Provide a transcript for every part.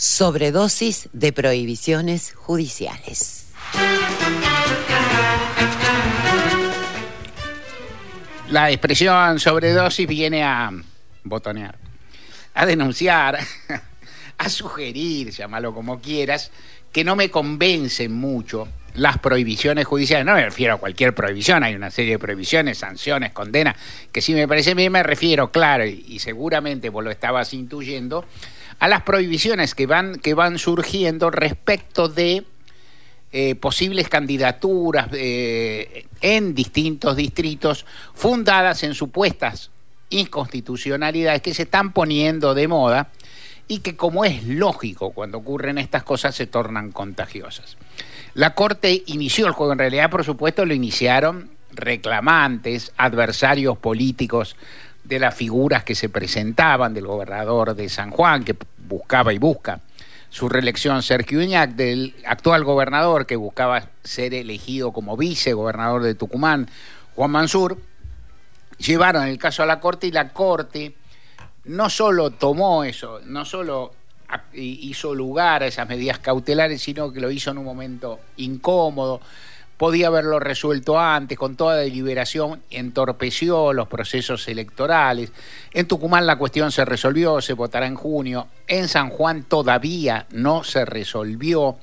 Sobredosis de prohibiciones judiciales. La expresión sobredosis viene a botonear, a denunciar, a sugerir, llámalo como quieras, que no me convencen mucho las prohibiciones judiciales. No me refiero a cualquier prohibición, hay una serie de prohibiciones, sanciones, condenas, que si me parece bien me refiero, claro, y, seguramente vos lo estabas intuyendo, a las prohibiciones que van, que van surgiendo respecto de eh, posibles candidaturas eh, en distintos distritos fundadas en supuestas inconstitucionalidades que se están poniendo de moda y que como es lógico cuando ocurren estas cosas se tornan contagiosas. La Corte inició el juego, en realidad por supuesto lo iniciaron reclamantes, adversarios políticos de las figuras que se presentaban, del gobernador de San Juan, que buscaba y busca su reelección, Sergio Uñac, del actual gobernador que buscaba ser elegido como vicegobernador de Tucumán, Juan Mansur, llevaron el caso a la Corte y la Corte no solo tomó eso, no solo hizo lugar a esas medidas cautelares, sino que lo hizo en un momento incómodo, podía haberlo resuelto antes, con toda deliberación, entorpeció los procesos electorales. En Tucumán la cuestión se resolvió, se votará en junio. En San Juan todavía no se resolvió.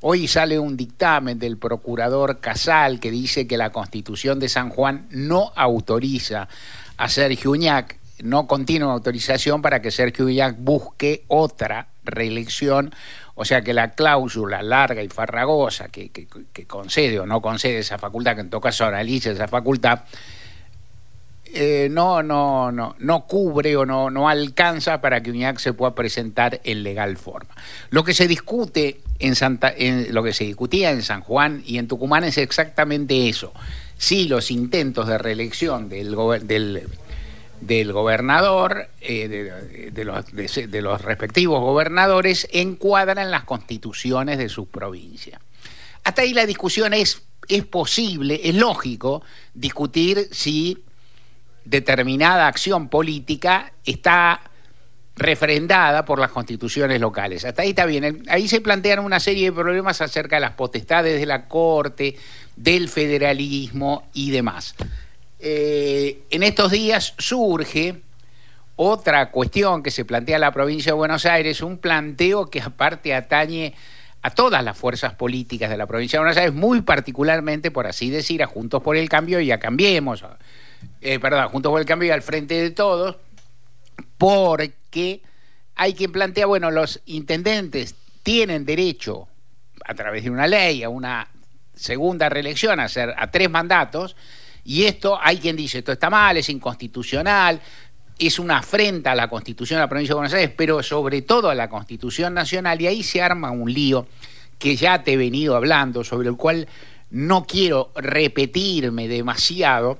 Hoy sale un dictamen del procurador Casal que dice que la constitución de San Juan no autoriza a Sergio Uñac no continua autorización para que Sergio Uñac busque otra reelección, o sea que la cláusula larga y farragosa que, concede o no concede esa facultad, que en todo caso analiza esa facultad, eh, no, no, no, no cubre o no, no alcanza para que Uñac se pueda presentar en legal forma. Lo que se discute en Santa, en, lo que se discutía en San Juan y en Tucumán es exactamente eso. Si los intentos de reelección del, del del gobernador, eh, de, los, de, los, respectivos gobernadores, encuadran las constituciones de sus provincias. Hasta ahí la discusión es, es posible, es lógico discutir si determinada acción política está refrendada por las constituciones locales. Hasta ahí está bien. Ahí se plantean una serie de problemas acerca de las potestades de la Corte, del federalismo y demás. Eh, en estos días surge otra cuestión que se plantea en la provincia de Buenos Aires, un planteo que aparte atañe a todas las fuerzas políticas de la provincia de Buenos Aires, muy particularmente, por así decir, a Juntos por el Cambio y a Cambiemos, eh, perdón, Juntos por el Cambio y al frente de todos, porque hay quien plantea, bueno, los intendentes tienen derecho, a través de una ley, a una segunda reelección, a, hacer, a tres mandatos, y esto, hay quien dice, esto está mal, es inconstitucional, es una afrenta a la Constitución de la provincia de Buenos Aires, pero sobre todo a la Constitución Nacional, y ahí se arma un lío que ya te he venido hablando, sobre el cual no quiero repetirme demasiado,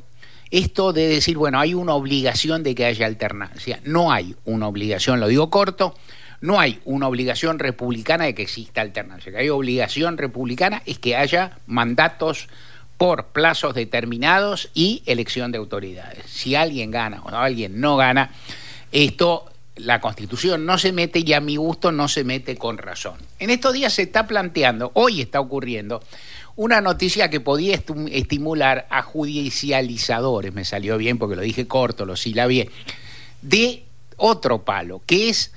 esto de decir, bueno, hay una obligación de que haya alternancia. No hay una obligación, lo digo corto, no hay una obligación republicana de que exista alternancia. Que hay obligación republicana es que haya mandatos por plazos determinados y elección de autoridades. Si alguien gana o alguien no gana, esto la Constitución no se mete y a mi gusto no se mete con razón. En estos días se está planteando, hoy está ocurriendo, una noticia que podía estimular a judicializadores, me salió bien porque lo dije corto, lo bien, de otro palo, que es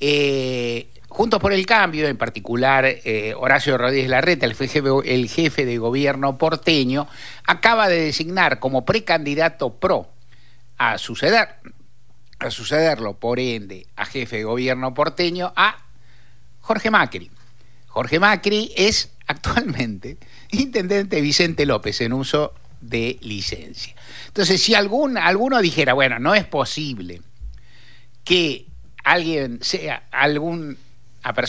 eh, Juntos por el Cambio, en particular eh, Horacio Rodríguez Larreta, el jefe, de gobierno porteño, acaba de designar como precandidato pro a suceder, a sucederlo, por ende, a jefe de gobierno porteño, a Jorge Macri. Jorge Macri es actualmente intendente Vicente López en uso de licencia. Entonces, si alguno dijera, bueno, no es posible que alguien sea algún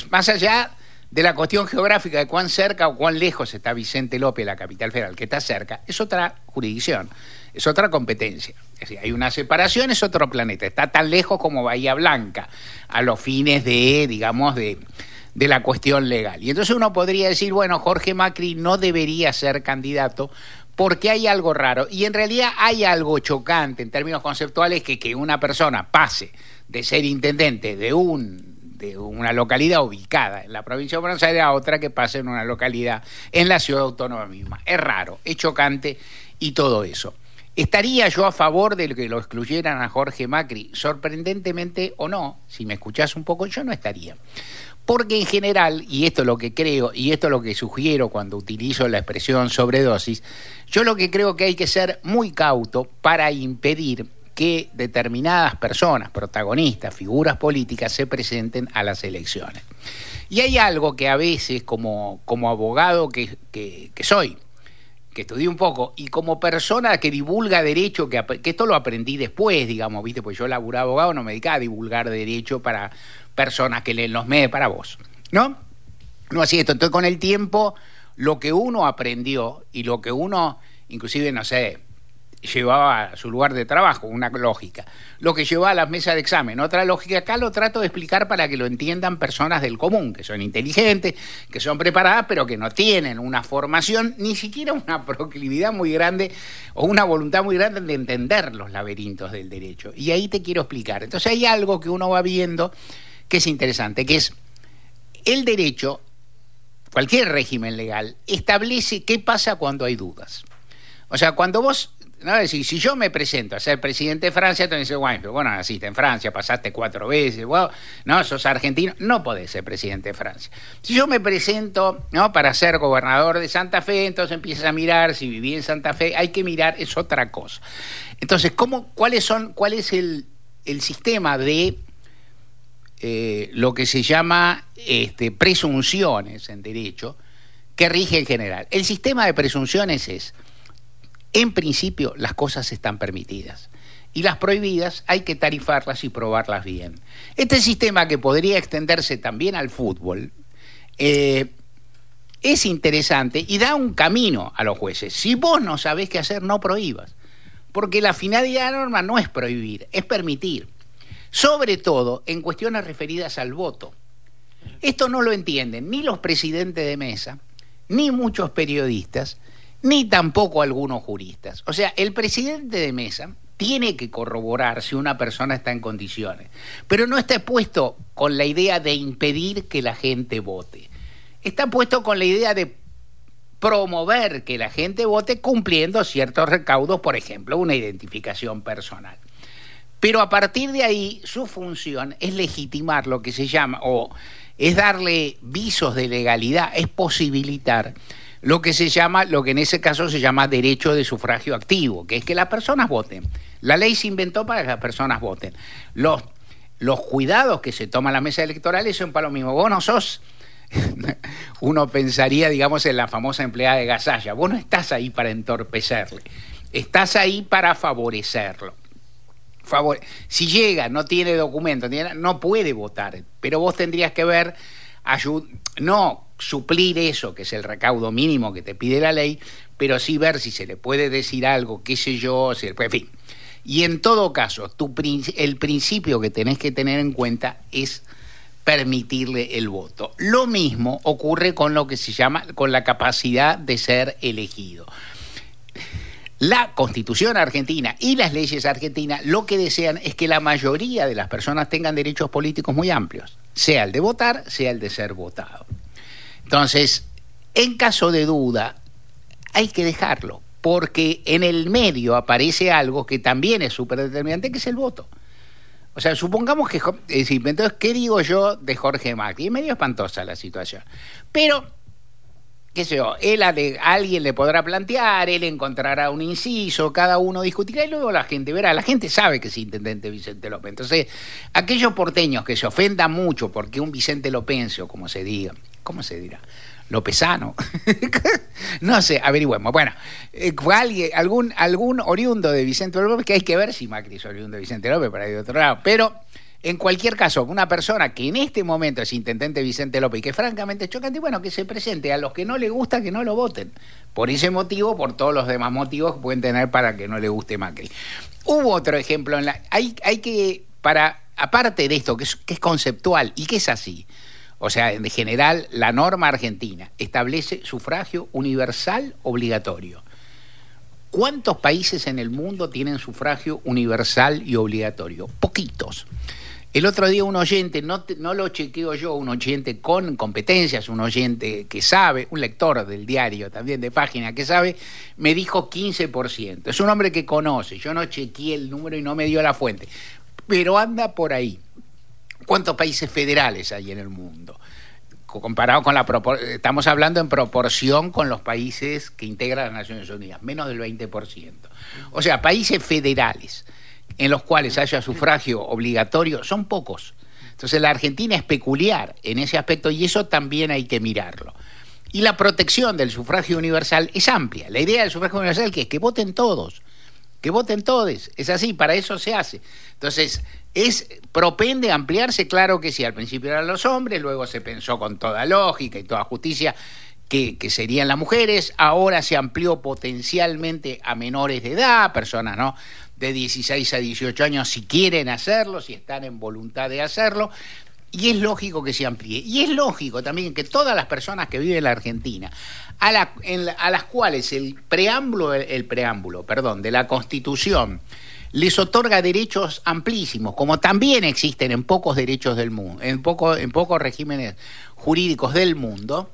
más allá de la cuestión geográfica de cuán cerca o cuán lejos está Vicente López, la capital federal, que está cerca, es otra jurisdicción, es otra competencia. Es decir, hay una separación, es otro planeta, está tan lejos como Bahía Blanca, a los fines de, digamos, de, la cuestión legal. Y entonces uno podría decir, bueno, Jorge Macri no debería ser candidato porque hay algo raro. Y en realidad hay algo chocante en términos conceptuales que que una persona pase de ser intendente de un de una localidad ubicada en la provincia de Buenos Aires a otra que pase en una localidad en la ciudad autónoma misma. Es raro, es chocante y todo eso. ¿Estaría yo a favor de que lo excluyeran a Jorge Macri? Sorprendentemente o no, si me escuchás un poco, yo no estaría. Porque en general, y esto es lo que creo, y esto es lo que sugiero cuando utilizo la expresión sobredosis, yo lo que creo que hay que ser muy cauto para impedir que determinadas personas, protagonistas, figuras políticas, se presenten a las elecciones. Y hay algo que a veces, como, como abogado que, que, soy, que estudié un poco, y como persona que divulga derecho, que, esto lo aprendí después, digamos, ¿viste? Pues yo laburaba abogado, no me dedicaba a divulgar derecho para personas que leen los medios, para vos, ¿no? No así esto. Entonces, con el tiempo, lo que uno aprendió y lo que uno, inclusive, no sé, llevaba a su lugar de trabajo, una lógica. Lo que llevaba a las mesas de examen, otra lógica. Acá lo trato de explicar para que lo entiendan personas del común, que son inteligentes, que son preparadas, pero que no tienen una formación, ni siquiera una proclividad muy grande o una voluntad muy grande de entender los laberintos del derecho. Y ahí te quiero explicar. Entonces hay algo que uno va viendo que es interesante, que es el derecho, cualquier régimen legal, establece qué pasa cuando hay dudas. O sea, cuando vos no, si, si yo me presento a ser presidente de Francia, tú dices, bueno, naciste en Francia, pasaste cuatro veces, no, sos argentino, no podés ser presidente de Francia. Si yo me presento ¿no? para ser gobernador de Santa Fe, entonces empiezas a mirar si viví en Santa Fe, hay que mirar, es otra cosa. Entonces, ¿cómo, cuáles son, ¿cuál es el, sistema de eh, lo que se llama este, presunciones en derecho que rige en general? El sistema de presunciones es en principio, las cosas están permitidas. Y las prohibidas hay que tarifarlas y probarlas bien. Este sistema que podría extenderse también al fútbol eh, es interesante y da un camino a los jueces. Si vos no sabés qué hacer, no prohíbas. Porque la finalidad de la norma no es prohibir, es permitir. Sobre todo en cuestiones referidas al voto. Esto no lo entienden ni los presidentes de mesa, ni muchos periodistas, ni tampoco algunos juristas. O sea, el presidente de mesa tiene que corroborar si una persona está en condiciones, pero no está puesto con la idea de impedir que la gente vote. Está puesto con la idea de promover que la gente vote cumpliendo ciertos recaudos, por ejemplo, una identificación personal. Pero a partir de ahí, su función es legitimar lo que se llama, o es darle visos de legalidad, es posibilitar lo que se llama, lo que en ese caso se llama derecho de sufragio activo, que es que las personas voten. La ley se inventó para que las personas voten. Los, los cuidados que se toman las mesas electorales son para lo mismo. Vos no sos, uno pensaría, digamos, en la famosa empleada de Gasalla, vos no estás ahí para entorpecerle, estás ahí para favorecerlo. si llega, no tiene documento, no puede votar, pero vos tendrías que ver, no suplir eso, que es el recaudo mínimo que te pide la ley, pero sí ver si se le puede decir algo, qué sé yo, si, en fin. Y en todo caso, el principio que tenés que tener en cuenta es permitirle el voto. Lo mismo ocurre con lo que se llama con la capacidad de ser elegido. La Constitución argentina y las leyes argentinas lo que desean es que la mayoría de las personas tengan derechos políticos muy amplios, sea el de votar, sea el de ser votado. Entonces, en caso de duda, hay que dejarlo, porque en el medio aparece algo que también es súper determinante, que es el voto. O sea, supongamos que... entonces, ¿qué digo yo de Jorge Macri? Es medio espantosa la situación. Pero, qué sé yo, él a, alguien le podrá plantear, él encontrará un inciso, cada uno discutirá y luego la gente verá. La gente sabe que es intendente Vicente López. Entonces, aquellos porteños que se ofendan mucho porque un Vicente López, o como se diga, ¿cómo se dirá? Lopezano. no sé, averigüemos. Bueno, eh, alguien, algún, algún oriundo de Vicente López, que hay que ver si Macri es oriundo de Vicente López para ir de otro lado. Pero, en cualquier caso, una persona que en este momento es intendente Vicente López y que francamente es chocante, bueno, que se presente. A los que no le gusta, que no lo voten. Por ese motivo, por todos los demás motivos que pueden tener para que no le guste Macri. Hubo otro ejemplo en la. Hay, hay que. Para. Aparte de esto, que es, que es conceptual y que es así. O sea, en general, la norma argentina establece sufragio universal obligatorio. ¿Cuántos países en el mundo tienen sufragio universal y obligatorio? Poquitos. El otro día un oyente, no, lo chequeo yo, un oyente con competencias, un oyente que sabe, un lector del diario también de página que sabe, me dijo 15%. Es un hombre que conoce, yo no chequeé el número y no me dio la fuente, pero anda por ahí. ¿Cuántos países federales hay en el mundo? Comparado con la estamos hablando en proporción con los países que integran las Naciones Unidas, menos del 20%. O sea, países federales en los cuales haya sufragio obligatorio son pocos. Entonces la Argentina es peculiar en ese aspecto y eso también hay que mirarlo. Y la protección del sufragio universal es amplia. La idea del sufragio universal que es que voten todos, que voten todos. Es así, para eso se hace. Entonces, ¿es propende ampliarse? Claro que sí. Al principio eran los hombres, luego se pensó con toda lógica y toda justicia que, que, serían las mujeres, ahora se amplió potencialmente a menores de edad, personas ¿no? de 16 a 18 años si quieren hacerlo, si están en voluntad de hacerlo. Y es lógico que se amplíe. Y es lógico también que todas las personas que viven en la Argentina, a, las cuales el preámbulo, el, preámbulo, perdón, de la Constitución les otorga derechos amplísimos, como también existen en pocos derechos del mundo, en, poco, en pocos regímenes jurídicos del mundo,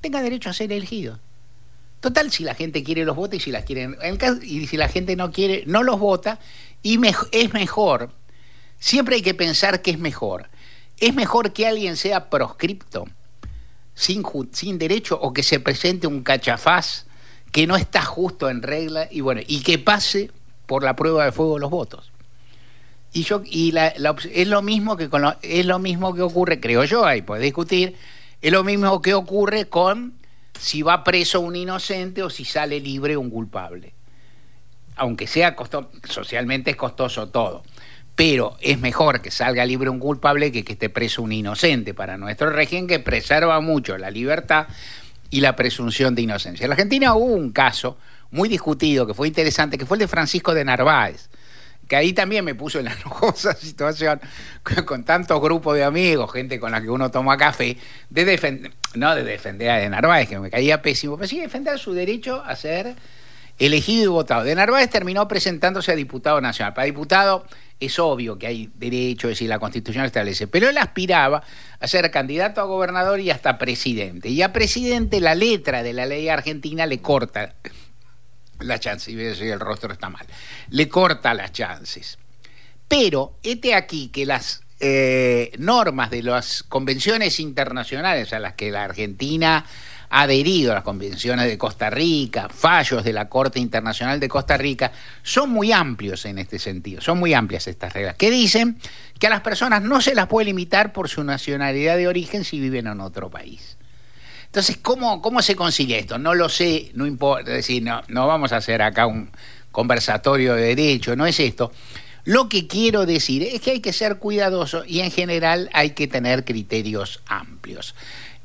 tenga derecho a ser elegido. Total, si la gente quiere los vota y si las quieren, y si la gente no quiere, no los vota, y es mejor, siempre hay que pensar que es mejor. Es mejor que alguien sea proscripto, sin, sin derecho, o que se presente un cachafaz que no está justo en regla, y bueno, y que pase por la prueba de fuego los votos. Y yo, y es lo mismo que con es lo mismo que ocurre, creo yo, ahí puede discutir, es lo mismo que ocurre con si va preso un inocente o si sale libre un culpable. Aunque sea costoso, socialmente es costoso todo. Pero es mejor que salga libre un culpable que que esté preso un inocente para nuestro régimen que preserva mucho la libertad y la presunción de inocencia. En la Argentina hubo un caso muy discutido que fue interesante, que fue el de Francisco de Narváez que ahí también me puso en la enojosa situación con, tantos grupos de amigos, gente con la que uno toma café, de defender, no de defender a de Narváez, que me caía pésimo, pero sí defender su derecho a ser elegido y votado. De Narváez terminó presentándose a diputado nacional. Para diputado es obvio que hay derecho, es decir, la Constitución establece, pero él aspiraba a ser candidato a gobernador y hasta presidente. Y a presidente la letra de la ley argentina le corta la chance, y si el rostro está mal, le corta las chances. Pero este aquí que las eh, normas de las convenciones internacionales a las que la Argentina adherido, las convenciones de Costa Rica, fallos de la Corte Internacional de Costa Rica, son muy amplios en este sentido, son muy amplias estas reglas, que dicen que a las personas no se las puede limitar por su nacionalidad de origen si viven en otro país. Entonces, ¿cómo, ¿cómo se concilia esto? No lo sé, no importa, es decir, no, no vamos a hacer acá un conversatorio de derecho, no es esto. Lo que quiero decir es que hay que ser cuidadoso y en general hay que tener criterios amplios.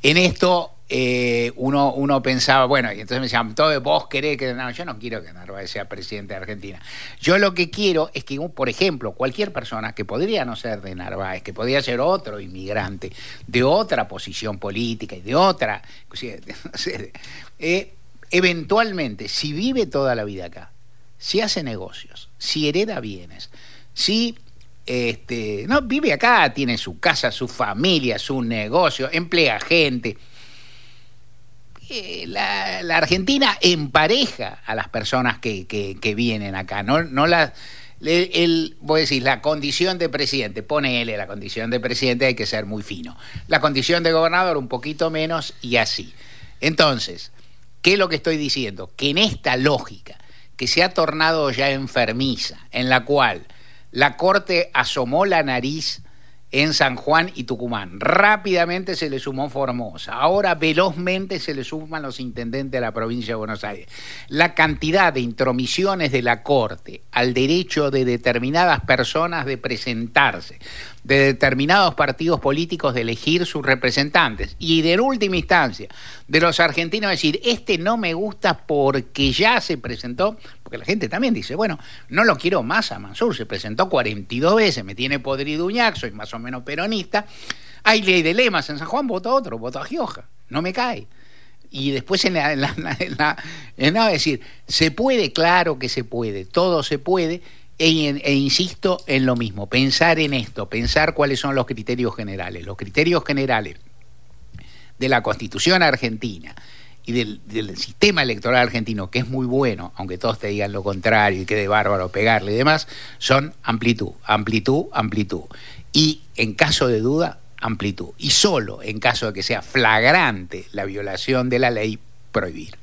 En esto eh, uno, uno pensaba, bueno, y entonces me decían, todo vos querés que... No, yo no quiero que Narváez sea presidente de Argentina. Yo lo que quiero es que, por ejemplo, cualquier persona que podría no ser de Narváez, que podría ser otro inmigrante, de otra posición política y de otra... Eh, eventualmente, si vive toda la vida acá, si hace negocios, si hereda bienes, si este, no vive acá, tiene su casa, su familia, su negocio, emplea gente, la, Argentina empareja a las personas que, que, vienen acá, no, no la, el, voy a decir, la condición de presidente, ponele la condición de presidente, hay que ser muy fino. La condición de gobernador un poquito menos y así. Entonces, ¿qué es lo que estoy diciendo? Que en esta lógica que se ha tornado ya enfermiza, en la cual la Corte asomó la nariz en San Juan y Tucumán. Rápidamente se le sumó Formosa. Ahora velozmente se le suman los intendentes de la provincia de Buenos Aires. La cantidad de intromisiones de la Corte al derecho de determinadas personas de presentarse, de determinados partidos políticos de elegir sus representantes y de última instancia de los argentinos decir, este no me gusta porque ya se presentó, porque la gente también dice, bueno, no lo quiero más a Mansur, se presentó 42 veces, me tiene podrido Uñac, soy más o menos peronista. Hay ley de lemas en San Juan, vota otro, vota a Gioja, no me cae. Y después en la, en decir, se puede, claro que se puede, todo se puede, E, insisto en lo mismo, pensar en esto, pensar cuáles son los criterios generales. Los criterios generales de la Constitución argentina y del, sistema electoral argentino, que es muy bueno, aunque todos te digan lo contrario y quede bárbaro pegarle y demás, son amplitud, amplitud, amplitud. Y en caso de duda, amplitud. Y solo en caso de que sea flagrante la violación de la ley, prohibir.